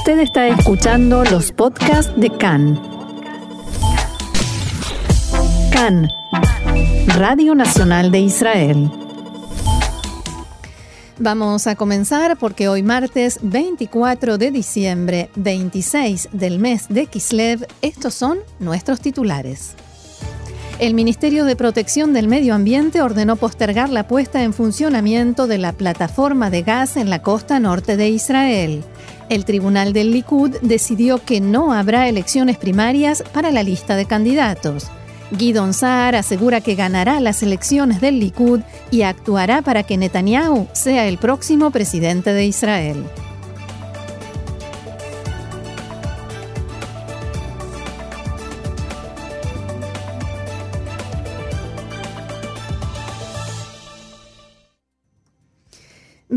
Usted está escuchando los podcasts de CAN. CAN, Radio Nacional de Israel. Vamos a comenzar porque hoy martes 24 de diciembre, 26 del mes de Kislev, estos son nuestros titulares. El Ministerio de Protección del Medio Ambiente ordenó postergar la puesta en funcionamiento de la plataforma de gas en la costa norte de Israel. El Tribunal del Likud decidió que no habrá elecciones primarias para la lista de candidatos. Guidon Saar asegura que ganará las elecciones del Likud y actuará para que Netanyahu sea el próximo presidente de Israel.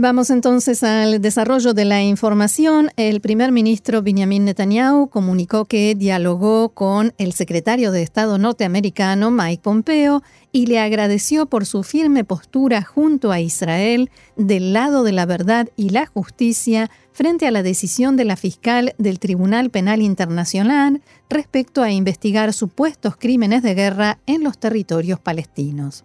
Vamos entonces al desarrollo de la información. El primer ministro Benjamin Netanyahu comunicó que dialogó con el secretario de Estado norteamericano Mike Pompeo y le agradeció por su firme postura junto a Israel del lado de la verdad y la justicia frente a la decisión de la fiscal del Tribunal Penal Internacional respecto a investigar supuestos crímenes de guerra en los territorios palestinos.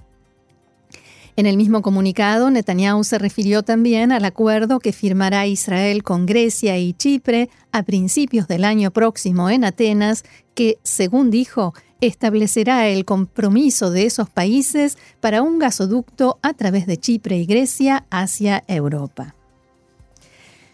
En el mismo comunicado, Netanyahu se refirió también al acuerdo que firmará Israel con Grecia y Chipre a principios del año próximo en Atenas, que, según dijo, establecerá el compromiso de esos países para un gasoducto a través de Chipre y Grecia hacia Europa.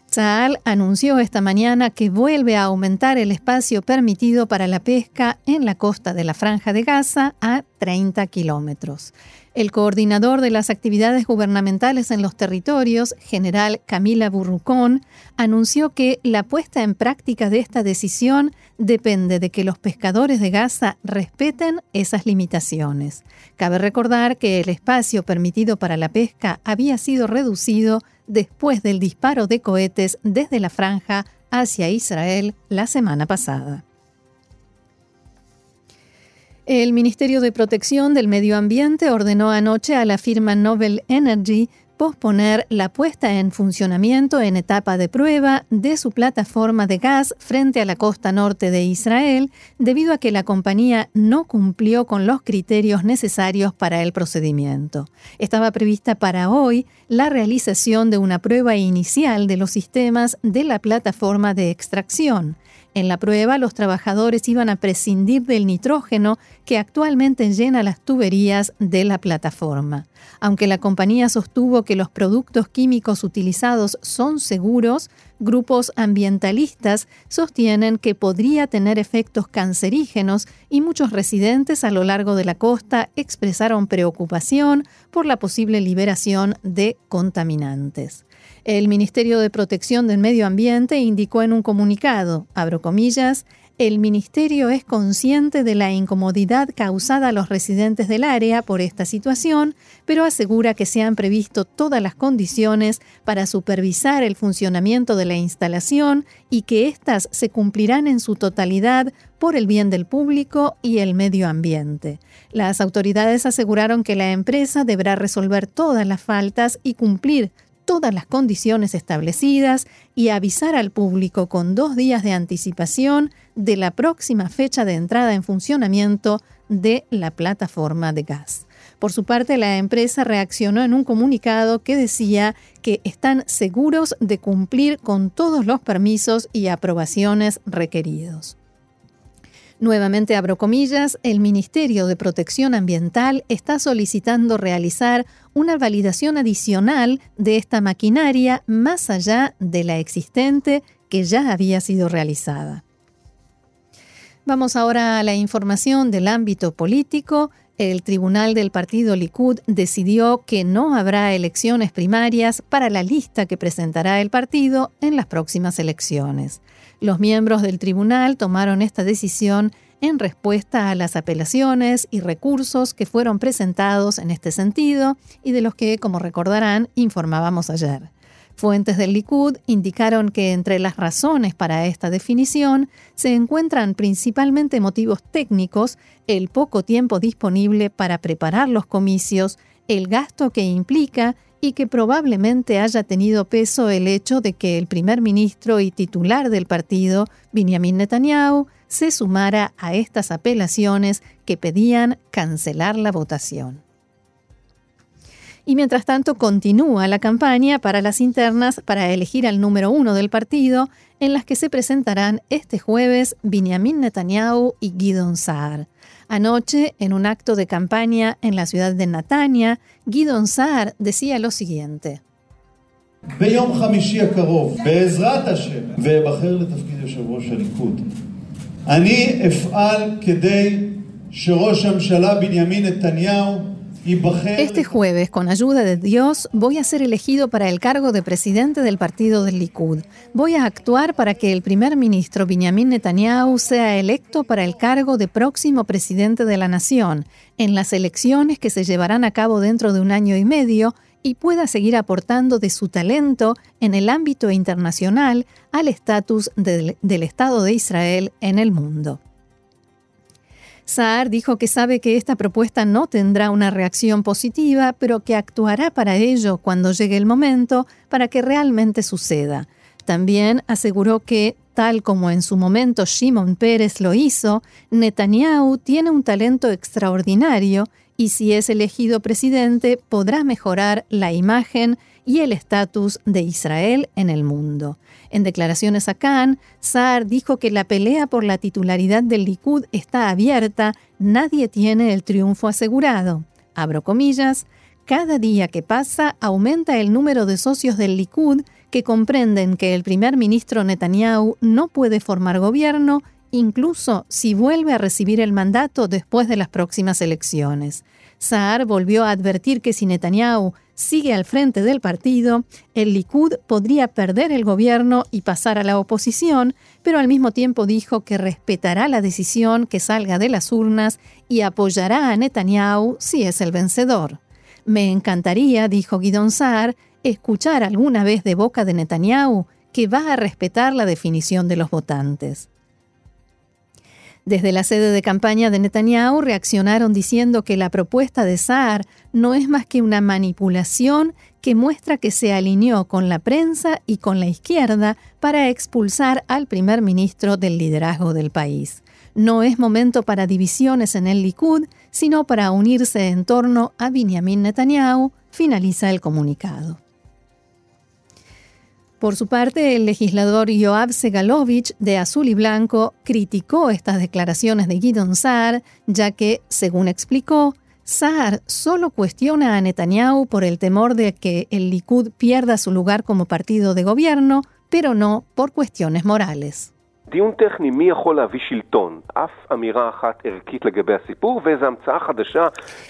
Saal anunció esta mañana que vuelve a aumentar el espacio permitido para la pesca en la costa de la Franja de Gaza a 30 kilómetros. El coordinador de las actividades gubernamentales en los territorios, general Camila Burrucón, anunció que la puesta en práctica de esta decisión depende de que los pescadores de Gaza respeten esas limitaciones. Cabe recordar que el espacio permitido para la pesca había sido reducido después del disparo de cohetes desde la franja hacia Israel la semana pasada. El Ministerio de Protección del Medio Ambiente ordenó anoche a la firma Nobel Energy posponer la puesta en funcionamiento en etapa de prueba de su plataforma de gas frente a la costa norte de Israel debido a que la compañía no cumplió con los criterios necesarios para el procedimiento. Estaba prevista para hoy la realización de una prueba inicial de los sistemas de la plataforma de extracción. En la prueba, los trabajadores iban a prescindir del nitrógeno que actualmente llena las tuberías de la plataforma. Aunque la compañía sostuvo que los productos químicos utilizados son seguros, grupos ambientalistas sostienen que podría tener efectos cancerígenos y muchos residentes a lo largo de la costa expresaron preocupación por la posible liberación de contaminantes. El Ministerio de Protección del Medio Ambiente indicó en un comunicado, abro comillas, el Ministerio es consciente de la incomodidad causada a los residentes del área por esta situación, pero asegura que se han previsto todas las condiciones para supervisar el funcionamiento de la instalación y que éstas se cumplirán en su totalidad por el bien del público y el medio ambiente. Las autoridades aseguraron que la empresa deberá resolver todas las faltas y cumplir todas las condiciones establecidas y avisar al público con dos días de anticipación de la próxima fecha de entrada en funcionamiento de la plataforma de gas. Por su parte, la empresa reaccionó en un comunicado que decía que están seguros de cumplir con todos los permisos y aprobaciones requeridos. Nuevamente abro comillas, el Ministerio de Protección Ambiental está solicitando realizar una validación adicional de esta maquinaria más allá de la existente que ya había sido realizada. Vamos ahora a la información del ámbito político. El tribunal del partido Likud decidió que no habrá elecciones primarias para la lista que presentará el partido en las próximas elecciones. Los miembros del tribunal tomaron esta decisión en respuesta a las apelaciones y recursos que fueron presentados en este sentido y de los que, como recordarán, informábamos ayer. Fuentes del Likud indicaron que entre las razones para esta definición se encuentran principalmente motivos técnicos, el poco tiempo disponible para preparar los comicios, el gasto que implica y que probablemente haya tenido peso el hecho de que el primer ministro y titular del partido, Benjamin Netanyahu, se sumara a estas apelaciones que pedían cancelar la votación. Y mientras tanto continúa la campaña para las internas para elegir al número uno del partido, en las que se presentarán este jueves Benjamin Netanyahu y Gidon Saar. Anoche, en un acto de campaña en la ciudad de Natania, Gidon Saar decía lo siguiente. Este jueves, con ayuda de Dios, voy a ser elegido para el cargo de presidente del partido del Likud. Voy a actuar para que el primer ministro Benjamin Netanyahu sea electo para el cargo de próximo presidente de la nación en las elecciones que se llevarán a cabo dentro de un año y medio y pueda seguir aportando de su talento en el ámbito internacional al estatus del, del Estado de Israel en el mundo. Saar dijo que sabe que esta propuesta no tendrá una reacción positiva, pero que actuará para ello cuando llegue el momento para que realmente suceda. También aseguró que, tal como en su momento Shimon Pérez lo hizo, Netanyahu tiene un talento extraordinario y si es elegido presidente podrá mejorar la imagen y el estatus de Israel en el mundo. En declaraciones a Khan, Saar dijo que la pelea por la titularidad del Likud está abierta, nadie tiene el triunfo asegurado. Abro comillas, cada día que pasa aumenta el número de socios del Likud que comprenden que el primer ministro Netanyahu no puede formar gobierno incluso si vuelve a recibir el mandato después de las próximas elecciones. Saar volvió a advertir que si Netanyahu sigue al frente del partido, el Likud podría perder el gobierno y pasar a la oposición, pero al mismo tiempo dijo que respetará la decisión que salga de las urnas y apoyará a Netanyahu si es el vencedor. Me encantaría, dijo Guidon Saar, escuchar alguna vez de boca de Netanyahu que va a respetar la definición de los votantes. Desde la sede de campaña de Netanyahu reaccionaron diciendo que la propuesta de Saar no es más que una manipulación que muestra que se alineó con la prensa y con la izquierda para expulsar al primer ministro del liderazgo del país. No es momento para divisiones en el Likud, sino para unirse en torno a Benjamin Netanyahu, finaliza el comunicado. Por su parte, el legislador Yoav Segalovich de Azul y Blanco criticó estas declaraciones de Gidon Saar, ya que, según explicó, Saar solo cuestiona a Netanyahu por el temor de que el Likud pierda su lugar como partido de gobierno, pero no por cuestiones morales.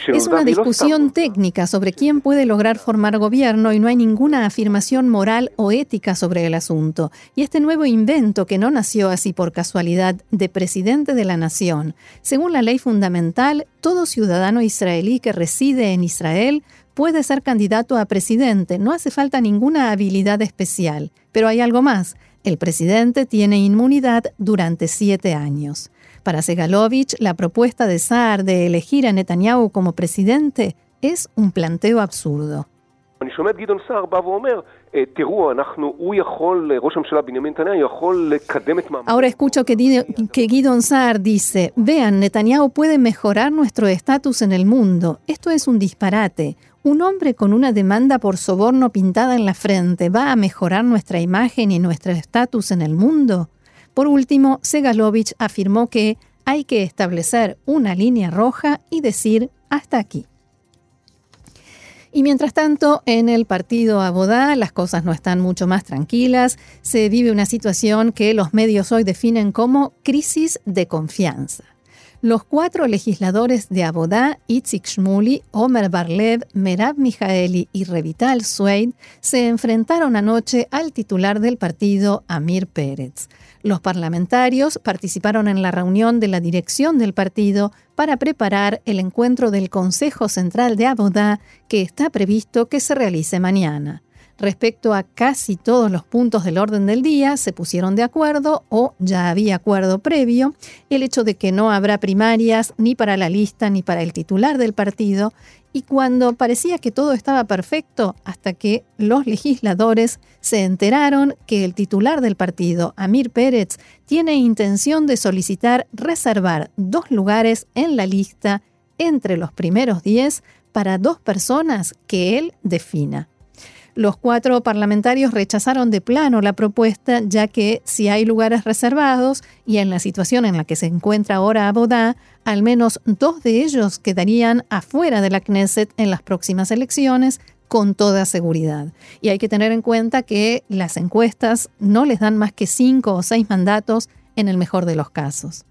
Es una discusión técnica sobre quién puede lograr formar gobierno y no hay ninguna afirmación moral o ética sobre el asunto. Y este nuevo invento, que no nació así por casualidad, de presidente de la nación, según la ley fundamental, todo ciudadano israelí que reside en Israel puede ser candidato a presidente, no hace falta ninguna habilidad especial. Pero hay algo más el presidente tiene inmunidad durante siete años. Para Segalovich, la propuesta de Saar de elegir a Netanyahu como presidente es un planteo absurdo. Ahora escucho que, que Gidon Saar dice, vean, Netanyahu puede mejorar nuestro estatus en el mundo. Esto es un disparate. ¿Un hombre con una demanda por soborno pintada en la frente va a mejorar nuestra imagen y nuestro estatus en el mundo? Por último, Segalovich afirmó que hay que establecer una línea roja y decir hasta aquí. Y mientras tanto, en el partido Abodá las cosas no están mucho más tranquilas. Se vive una situación que los medios hoy definen como crisis de confianza. Los cuatro legisladores de Abodá, Itzik Shmuli, Omer Barlev, Merab Mijaeli y Revital Sueid, se enfrentaron anoche al titular del partido, Amir Pérez. Los parlamentarios participaron en la reunión de la dirección del partido para preparar el encuentro del Consejo Central de Abodá que está previsto que se realice mañana. Respecto a casi todos los puntos del orden del día, se pusieron de acuerdo o ya había acuerdo previo. El hecho de que no habrá primarias ni para la lista ni para el titular del partido. Y cuando parecía que todo estaba perfecto, hasta que los legisladores se enteraron que el titular del partido, Amir Pérez, tiene intención de solicitar reservar dos lugares en la lista entre los primeros diez para dos personas que él defina. Los cuatro parlamentarios rechazaron de plano la propuesta, ya que si hay lugares reservados y en la situación en la que se encuentra ahora Abodá, al menos dos de ellos quedarían afuera de la Knesset en las próximas elecciones con toda seguridad. Y hay que tener en cuenta que las encuestas no les dan más que cinco o seis mandatos en el mejor de los casos.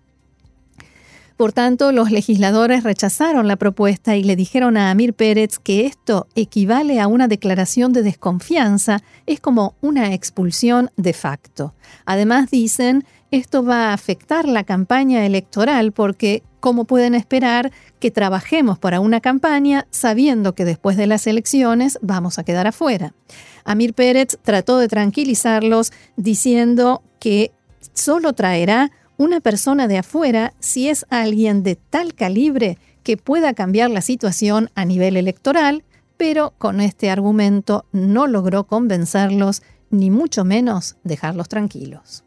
Por tanto, los legisladores rechazaron la propuesta y le dijeron a Amir Pérez que esto equivale a una declaración de desconfianza, es como una expulsión de facto. Además, dicen, esto va a afectar la campaña electoral porque, ¿cómo pueden esperar que trabajemos para una campaña sabiendo que después de las elecciones vamos a quedar afuera? Amir Pérez trató de tranquilizarlos diciendo que solo traerá una persona de afuera si es alguien de tal calibre que pueda cambiar la situación a nivel electoral, pero con este argumento no logró convencerlos ni mucho menos dejarlos tranquilos.